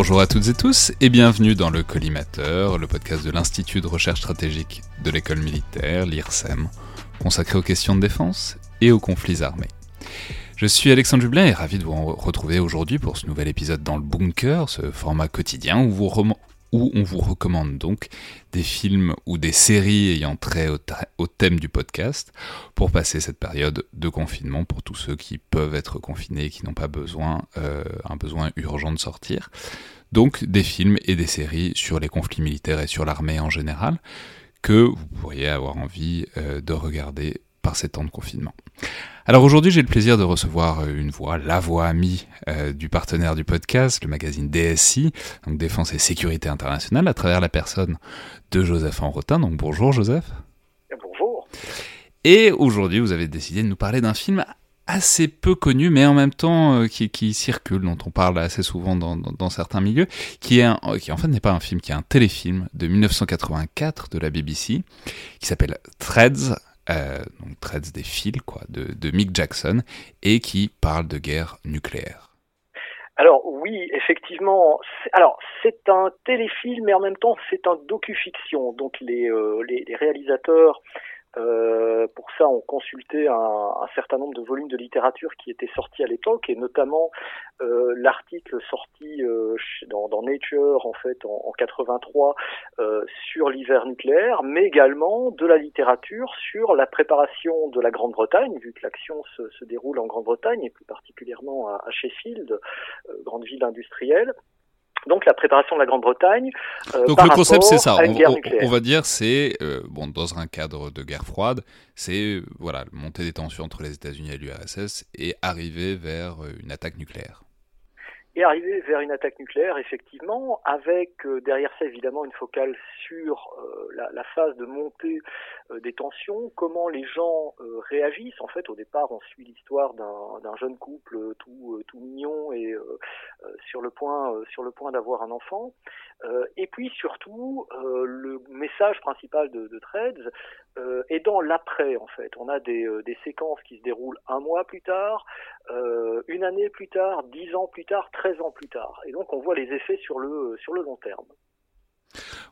Bonjour à toutes et tous et bienvenue dans le Collimateur, le podcast de l'Institut de recherche stratégique de l'école militaire, l'IRSEM, consacré aux questions de défense et aux conflits armés. Je suis Alexandre Jublin et ravi de vous retrouver aujourd'hui pour ce nouvel épisode dans le bunker, ce format quotidien où, vous où on vous recommande donc des films ou des séries ayant trait au, thème du podcast pour passer cette période de confinement pour tous ceux qui peuvent être confinés et qui n'ont pas besoin, euh, un besoin urgent de sortir. Donc des films et des séries sur les conflits militaires et sur l'armée en général que vous pourriez avoir envie euh, de regarder par ces temps de confinement. Alors aujourd'hui, j'ai le plaisir de recevoir euh, une voix, la voix amie euh, du partenaire du podcast, le magazine DSI, donc Défense et Sécurité Internationale, à travers la personne de Joseph Enrotin. Donc bonjour Joseph. Bonjour. Et aujourd'hui, vous avez décidé de nous parler d'un film assez peu connu, mais en même temps euh, qui, circule, dont on parle assez souvent dans, certains milieux, qui, est qui en fait n'est pas un film, qui est un téléfilm de 1984 de la BBC, qui s'appelle Threads, euh, donc traite des fils quoi, de, Mick Jackson, et qui parle de guerre nucléaire. Alors oui, effectivement. Alors c'est un téléfilm, mais en même temps c'est un docu-fiction. Donc les, euh, réalisateurs euh, pour ça, on consultait un, un, certain nombre de volumes de littérature qui étaient sortis à l'époque, et notamment euh, l'article sorti euh, dans, dans, Nature en fait en, en 83 euh, sur l'hiver nucléaire, mais également de la littérature sur la préparation de la Grande-Bretagne, vu que l'action se, se, déroule en Grande-Bretagne et plus particulièrement à, à Sheffield, euh, grande ville industrielle donc la préparation de la Grande-Bretagne. Euh, donc le concept c'est ça. On, va dire c'est euh, bon dans un cadre de guerre froide, c'est voilà monter des tensions entre les États-Unis et l'URSS et arriver vers euh, une attaque nucléaire et arriver vers une attaque nucléaire, effectivement, avec euh, derrière ça évidemment une focale sur euh, la, la, phase de montée euh, des tensions, comment les gens réagissent. En fait, au départ, on suit l'histoire d'un jeune couple tout, tout mignon et sur le point, sur le point d'avoir un enfant. et puis surtout, le message principal de, de est dans l'après. En fait, on a des, des séquences qui se déroulent un mois plus tard, une année plus tard, dix ans plus tard 13 ans plus tard. Et donc on voit les effets sur le, sur le long terme.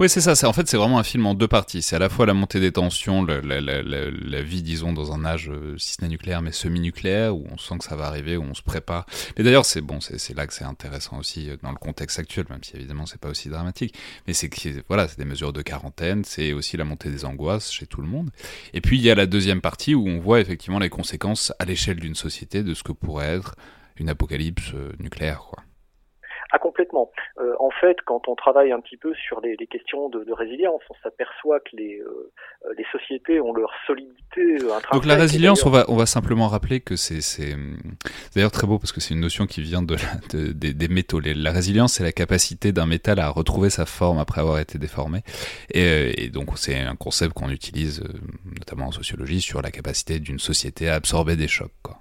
Oui, c'est ça. C'est en fait, c'est vraiment un film en deux parties. C'est à la fois la montée des tensions, la, vie, disons, dans un âge, euh, si ce n'est nucléaire, mais semi-nucléaire, où on sent que ça va arriver, où on se prépare. Et d'ailleurs, c'est bon, c'est là que c'est intéressant aussi euh, dans le contexte actuel, même si évidemment c'est pas aussi dramatique. Mais c'est voilà, c'est des mesures de quarantaine, c'est aussi la montée des angoisses chez tout le monde. Et puis il y a la deuxième partie où on voit effectivement les conséquences à l'échelle d'une société de ce que pourrait être une apocalypse euh, nucléaire, quoi. Ah, complètement. Euh, en fait, quand on travaille un petit peu sur les, les questions de, de, résilience, on s'aperçoit que les, euh, les sociétés ont leur solidité. Donc la résilience, on va, on va simplement rappeler que c'est, d'ailleurs très beau parce que c'est une notion qui vient de, de des, des, métaux. La résilience, c'est la capacité d'un métal à retrouver sa forme après avoir été déformé. Et, et donc c'est un concept qu'on utilise notamment en sociologie sur la capacité d'une société à absorber des chocs. Quoi.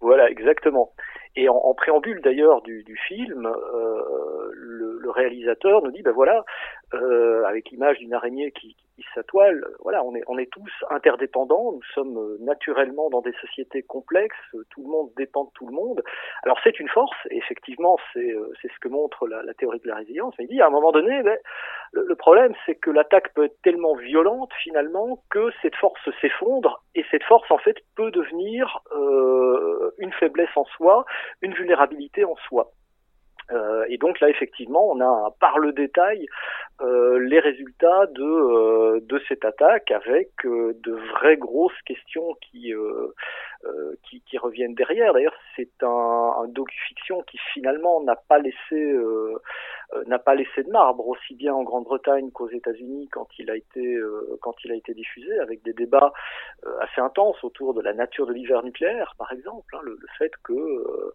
Voilà, exactement. Et en, préambule d'ailleurs du, du, film, euh, le, le, réalisateur nous dit, ben voilà, euh, avec l'image d'une araignée qui, qui s'atoile. Voilà, on est, on est tous interdépendants, nous sommes euh, naturellement dans des sociétés complexes, tout le monde dépend de tout le monde. Alors c'est une force, et effectivement c'est euh, c'est ce que montre la, la, théorie de la résilience, mais il dit à un moment donné, ben, le, le, problème c'est que l'attaque peut être tellement violente finalement que cette force s'effondre, et cette force en fait peut devenir euh, une faiblesse en soi, une vulnérabilité en soi. Euh, et donc là, effectivement, on a par le détail euh, les résultats de, euh, de cette attaque avec euh, de vraies grosses questions qui, euh, qui, qui, reviennent derrière. D'ailleurs, c'est un, un docu-fiction qui finalement n'a pas laissé n'a pas laissé de marbre aussi bien en Grande-Bretagne qu'aux États-Unis quand il a été quand il a été diffusé avec des débats assez intenses autour de la nature de l'hiver nucléaire, par exemple, hein, le, le, fait que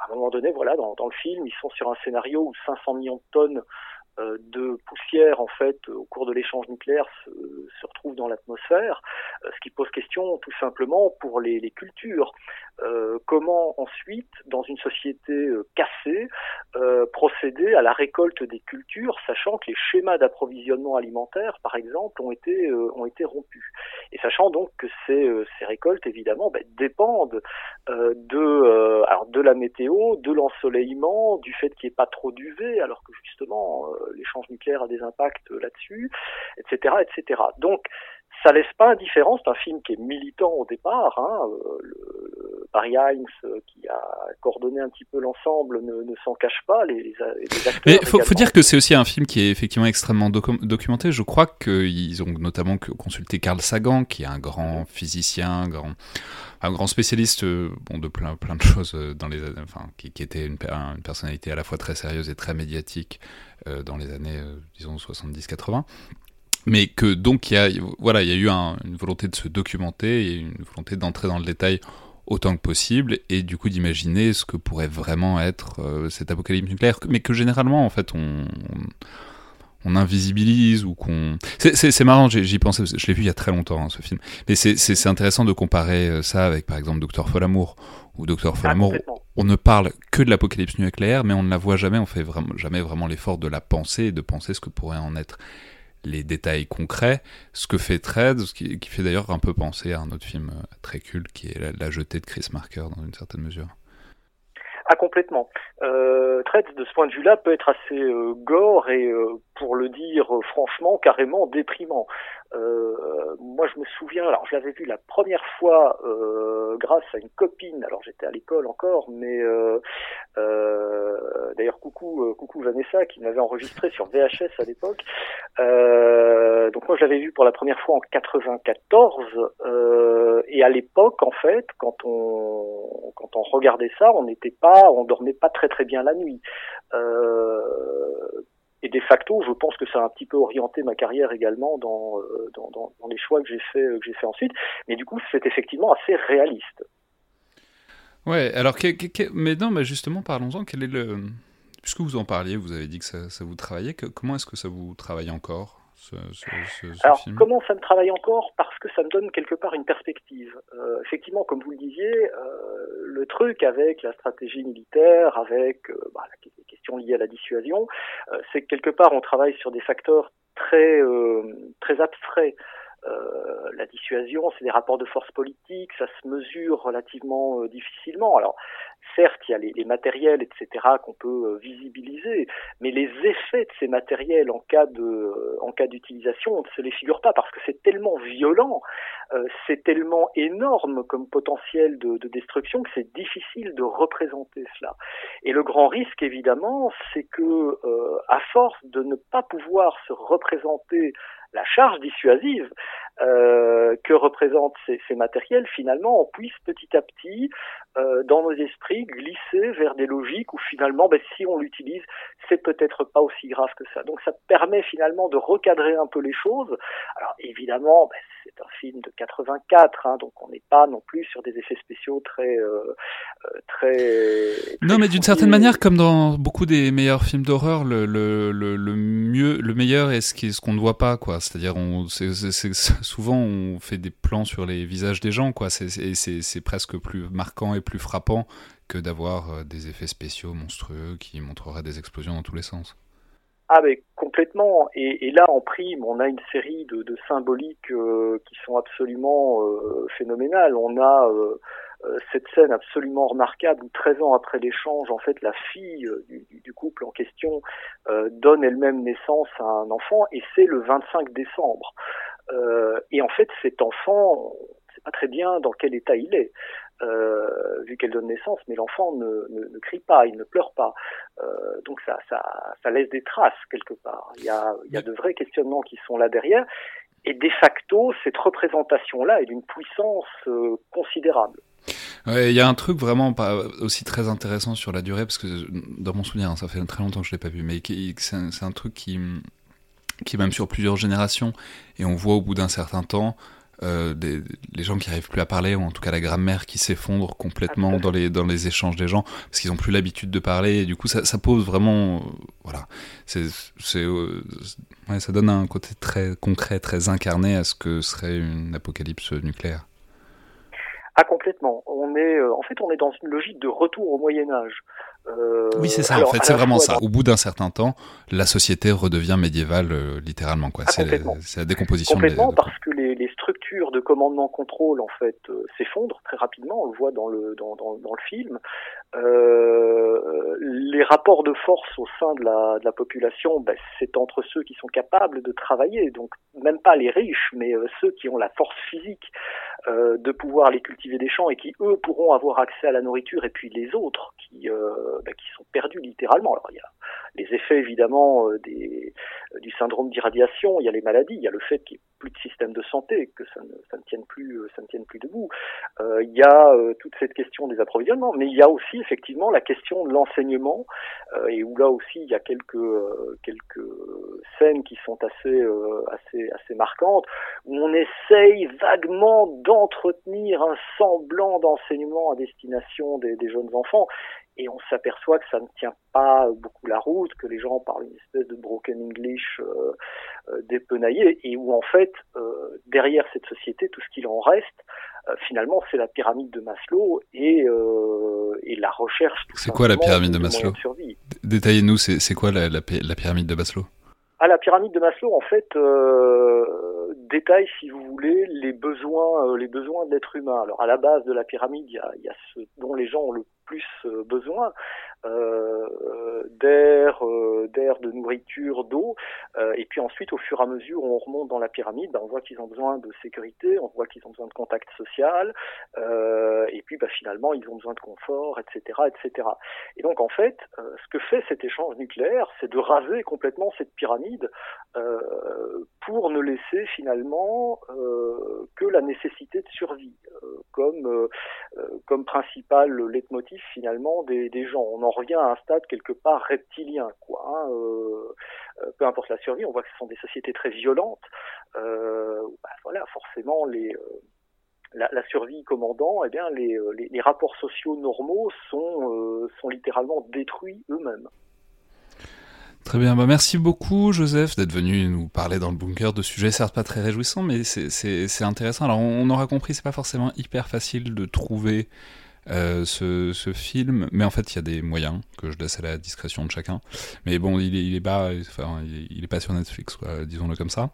à un moment donné, voilà, dans, dans, le film, ils sont sur un scénario où 500 millions de tonnes euh, de poussière en fait au cours de l'échange nucléaire se, se, retrouve dans l'atmosphère, euh, ce qui pose question tout simplement pour les, les cultures. Euh, comment ensuite, dans une société euh, cassée, euh, procéder à la récolte des cultures, sachant que les schémas d'approvisionnement alimentaire, par exemple, ont été ont été rompus, et sachant donc que ces, ces récoltes évidemment ben, dépendent de alors de la météo, de l'ensoleillement, du fait qu'il n'y ait pas trop d'UV, alors que justement l'échange nucléaire a des impacts là-dessus, etc., etc. Donc ça laisse pas indifférent. C'est un film qui est militant au départ. Hein. Le, Barry Hines, qui a coordonné un petit peu l'ensemble, ne, ne s'en cache pas. Les, les acteurs. Mais faut, faut dire que c'est aussi un film qui est effectivement extrêmement docu documenté. Je crois qu'ils ont notamment consulté Carl Sagan, qui est un grand physicien, grand un grand spécialiste bon, de plein, plein de choses dans les, enfin, qui, qui était une, une, personnalité à la fois très sérieuse et très médiatique euh, dans les années, euh, disons, 70-80 mais que donc il y a voilà il y a eu un, une volonté de se documenter et une volonté d'entrer dans le détail autant que possible et du coup d'imaginer ce que pourrait vraiment être euh, cet apocalypse nucléaire mais que généralement en fait on, on, on invisibilise ou qu'on c'est marrant j'y pensais je l'ai vu il y a très longtemps hein, ce film. Mais c'est intéressant de comparer euh, ça avec par exemple Docteur Folamour ou Docteur ah, Folamour on ne parle que de l'apocalypse nucléaire mais on ne la voit jamais on fait vraiment jamais vraiment l'effort de la penser et de penser ce que pourrait en être les détails concrets, ce que fait Tread, ce qui, fait d'ailleurs un peu penser à un autre film euh, très culte qui est La, jetée de Chris Marker dans une certaine mesure. Ah complètement. Euh, de ce point de vue-là peut être assez euh, gore et euh, pour le dire euh, franchement carrément déprimant. Euh, moi, je me souviens, alors je l'avais vu la première fois euh, grâce à une copine. Alors j'étais à l'école encore, mais euh, euh d'ailleurs coucou, coucou Vanessa qui m'avait enregistré sur VHS à l'époque. donc moi, je l'avais vu pour la première fois en 94. et à l'époque, en fait, quand on quand on regardait ça, on n'était pas, on dormait pas très très bien la nuit. Et de facto, je pense que ça a un petit peu orienté ma carrière également dans, euh, dans, dans, dans les choix que j'ai fait, que j'ai fait ensuite. Mais du coup, c'est effectivement assez réaliste. Ouais, alors, que, que, mais non, mais justement, parlons-en. Quel est le. Puisque vous en parliez, vous avez dit que ça, ça vous travaillait. Comment est-ce que ça vous travaille encore ce, ce, ce, ce Alors, film? comment ça me travaille encore? Parce que ça me donne quelque part une perspective. Euh, effectivement, comme vous le disiez, euh, le truc avec la stratégie militaire, avec euh, bah, liées à la dissuasion, euh, c'est que quelque part on travaille sur des facteurs très euh, très abstraits. Euh, la dissuasion, c'est des rapports de force politique, ça se mesure relativement euh, difficilement. Alors, certes, il y a les, matériels, etc., qu'on peut euh, visibiliser, mais les effets de ces matériels en cas de, en cas d'utilisation, on ne se les figure pas parce que c'est tellement violent, c'est tellement énorme comme potentiel de, de destruction que c'est difficile de représenter cela. Et le grand risque, évidemment, c'est que, à force de ne pas pouvoir se représenter la charge dissuasive euh, que représentent ces, ces, matériels, finalement, on puisse petit à petit, euh, dans nos esprits, glisser vers des logiques où finalement, ben, si on l'utilise, c'est peut-être pas aussi grave que ça. Donc ça permet finalement de recadrer un peu les choses. Alors évidemment, ben, c'est un film de 84, hein, donc on n'est pas non plus sur des effets spéciaux très, euh, très, très. Non, mais d'une certaine manière, comme dans beaucoup des meilleurs films d'horreur, le, le, le, le, mieux, le meilleur est ce qu'on ne voit pas, quoi. C'est-à-dire, on, c'est, c'est, souvent, on fait des plans sur les visages des gens, quoi. C'est presque plus marquant et plus frappant que d'avoir des effets spéciaux monstrueux qui montreraient des explosions dans tous les sens. Ah mais complètement. Et, là en prime, on a une série de, symboliques euh, qui sont absolument euh, phénoménales. On a euh, cette scène absolument remarquable où 13 ans après l'échange, en fait, la fille du, couple en question donne elle-même naissance à un enfant, et c'est le 25 décembre. Et en fait, cet enfant, on sait pas très bien dans quel état il est. Euh, vu qu'elle donne naissance, mais l'enfant ne, ne, ne, crie pas, il ne pleure pas. Euh, donc ça, ça, ça, laisse des traces quelque part. Il y a, il y a de vrais questionnements qui sont là derrière. Et de facto, cette représentation-là est d'une puissance euh, considérable. Il y a un truc vraiment pas aussi très intéressant sur la durée, parce que dans mon souvenir, hein, ça fait très longtemps que je l'ai pas vu, mais c'est un, un, truc qui, qui est même sur plusieurs générations, et on voit au bout d'un certain temps euh, des, les gens qui arrivent plus à parler, ou en tout cas la grammaire qui s'effondre complètement dans les, dans les échanges des gens, parce qu'ils ont plus l'habitude de parler, et du coup ça, ça pose vraiment, euh, voilà, c'est, c'est, euh, ouais, ça donne un côté très concret, très incarné à ce que serait une apocalypse nucléaire. Ah complètement. On est, en fait, on est dans une logique de retour au Moyen Âge. Euh, oui, c'est ça, en fait, c'est vraiment ça. Au bout d'un certain temps, la société redevient médiévale, euh, littéralement. Quoi. Ah, c'est, la décomposition. Complètement, parce que les, les, structures de commandement-contrôle, en fait, euh, s'effondrent très rapidement. On le voit dans le, dans, dans, dans le film. les rapports de force au sein de la, de la population, ben, c'est entre ceux qui sont capables de travailler, donc même pas les riches, mais ceux qui ont la force physique de pouvoir aller cultiver des champs et qui, eux, pourront avoir accès à la nourriture, et puis les autres qui euh, bah, qui sont perdus littéralement. Alors il y a les effets évidemment euh, des, euh, du syndrome d'irradiation, il y a les maladies, il y a le fait qu'il n'y ait plus de système de santé, que ça ne, ça ne tienne plus, ça ne tienne plus debout. Euh, il y a toute cette question des approvisionnements, mais il y a aussi effectivement la question de l'enseignement, et où là aussi il y a quelques quelques scènes qui sont assez assez assez marquantes, où on essaye vaguement d'entretenir un semblant d'enseignement à destination des, des jeunes enfants et on s'aperçoit que ça ne tient pas beaucoup la route, que les gens parlent une espèce de broken English euh, euh dépenaillé, et où en fait, euh, derrière cette société, tout ce qu'il en reste, finalement, c'est la pyramide de Maslow et, et la recherche. C'est quoi la pyramide de Maslow Détaillez-nous, c'est quoi la, la, la, pyramide de Maslow? Ah, la pyramide de Maslow, en fait, détaille, si vous voulez, les besoins, les besoins de l'être humain. Alors, à la base de la pyramide, il y a, ce dont les gens ont le plus euh, besoin euh, d'air, euh, d'air, de nourriture, d'eau. et puis ensuite, au fur et à mesure, on remonte dans la pyramide, ben, on voit qu'ils ont besoin de sécurité, on voit qu'ils ont besoin de contact social, et puis ben, finalement, ils ont besoin de confort, etc., etc. Et donc en fait, ce que fait cet échange nucléaire, c'est de raser complètement cette pyramide pour ne laisser finalement que la nécessité de survie comme comme principal leitmotiv finalement des, gens. On en revient à un stade quelque part reptilien, quoi. Hein, euh, euh, peu importe la survie, on voit que ce sont des sociétés très violentes. Euh, bah, voilà, forcément la, survie commandant, eh bien les, rapports sociaux normaux sont, littéralement détruits eux-mêmes. Très bien, bah merci beaucoup Joseph d'être venu nous parler dans le bunker de sujets certes pas très réjouissants, mais c'est intéressant. Alors on, aura compris, c'est pas forcément hyper facile de trouver euh, ce, film, mais en fait il y a des moyens que je laisse à la discrétion de chacun. Mais bon, il est, il pas, enfin, il est, pas sur Netflix, disons-le comme ça.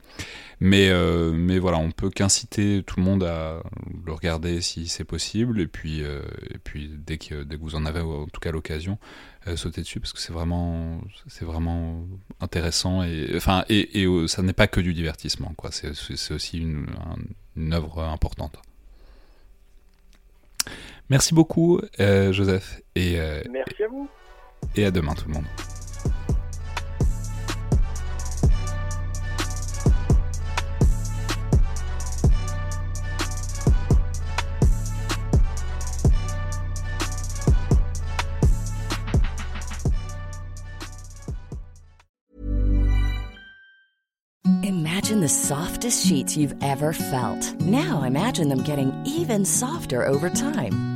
Mais, euh, mais voilà, on peut qu'inciter tout le monde à le regarder si c'est possible, et puis, euh, et puis dès que, dès que vous en avez en tout cas l'occasion, sauter dessus parce que c'est vraiment, c'est vraiment intéressant et, enfin, et, ça n'est pas que du divertissement, quoi. C'est, aussi une œuvre importante. Merci beaucoup, euh, Joseph. Et, euh, Merci à vous. Et à demain, tout le monde. Imagine the softest sheets you've ever felt. Now imagine them getting even softer over time.